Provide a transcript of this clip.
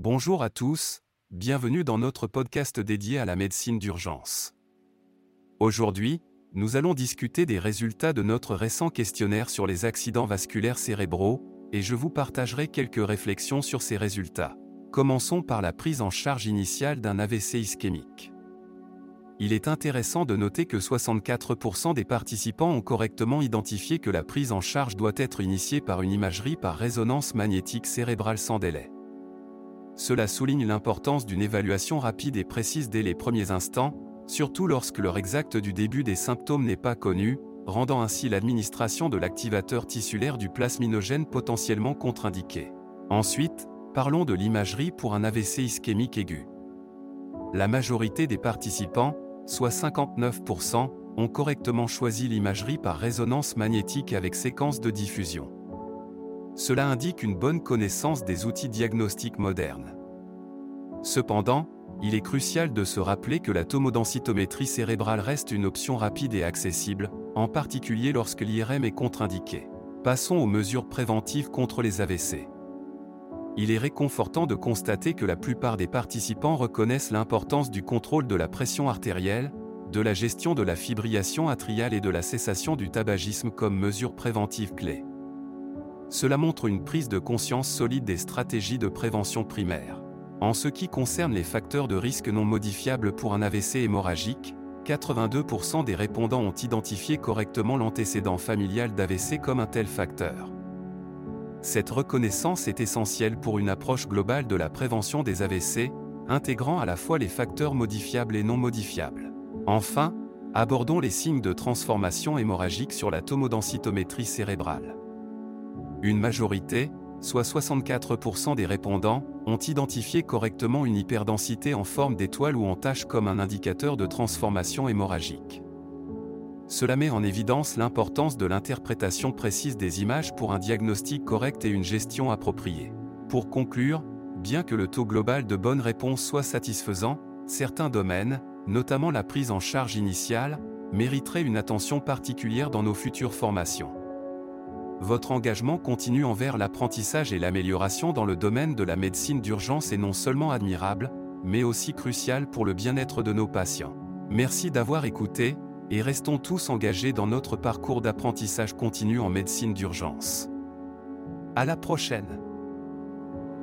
Bonjour à tous, bienvenue dans notre podcast dédié à la médecine d'urgence. Aujourd'hui, nous allons discuter des résultats de notre récent questionnaire sur les accidents vasculaires cérébraux, et je vous partagerai quelques réflexions sur ces résultats. Commençons par la prise en charge initiale d'un AVC ischémique. Il est intéressant de noter que 64% des participants ont correctement identifié que la prise en charge doit être initiée par une imagerie par résonance magnétique cérébrale sans délai. Cela souligne l'importance d'une évaluation rapide et précise dès les premiers instants, surtout lorsque l'heure exacte du début des symptômes n'est pas connue, rendant ainsi l'administration de l'activateur tissulaire du plasminogène potentiellement contre-indiquée. Ensuite, parlons de l'imagerie pour un AVC ischémique aigu. La majorité des participants, soit 59%, ont correctement choisi l'imagerie par résonance magnétique avec séquence de diffusion. Cela indique une bonne connaissance des outils diagnostiques modernes. Cependant, il est crucial de se rappeler que la tomodensitométrie cérébrale reste une option rapide et accessible, en particulier lorsque l'IRM est contre-indiqué. Passons aux mesures préventives contre les AVC. Il est réconfortant de constater que la plupart des participants reconnaissent l'importance du contrôle de la pression artérielle, de la gestion de la fibrillation atriale et de la cessation du tabagisme comme mesures préventives clés. Cela montre une prise de conscience solide des stratégies de prévention primaire. En ce qui concerne les facteurs de risque non modifiables pour un AVC hémorragique, 82% des répondants ont identifié correctement l'antécédent familial d'AVC comme un tel facteur. Cette reconnaissance est essentielle pour une approche globale de la prévention des AVC, intégrant à la fois les facteurs modifiables et non modifiables. Enfin, abordons les signes de transformation hémorragique sur la tomodensitométrie cérébrale. Une majorité, soit 64% des répondants, ont identifié correctement une hyperdensité en forme d'étoile ou en tache comme un indicateur de transformation hémorragique. Cela met en évidence l'importance de l'interprétation précise des images pour un diagnostic correct et une gestion appropriée. Pour conclure, bien que le taux global de bonnes réponses soit satisfaisant, certains domaines, notamment la prise en charge initiale, mériteraient une attention particulière dans nos futures formations. Votre engagement continu envers l'apprentissage et l'amélioration dans le domaine de la médecine d'urgence est non seulement admirable, mais aussi crucial pour le bien-être de nos patients. Merci d'avoir écouté, et restons tous engagés dans notre parcours d'apprentissage continu en médecine d'urgence. À la prochaine!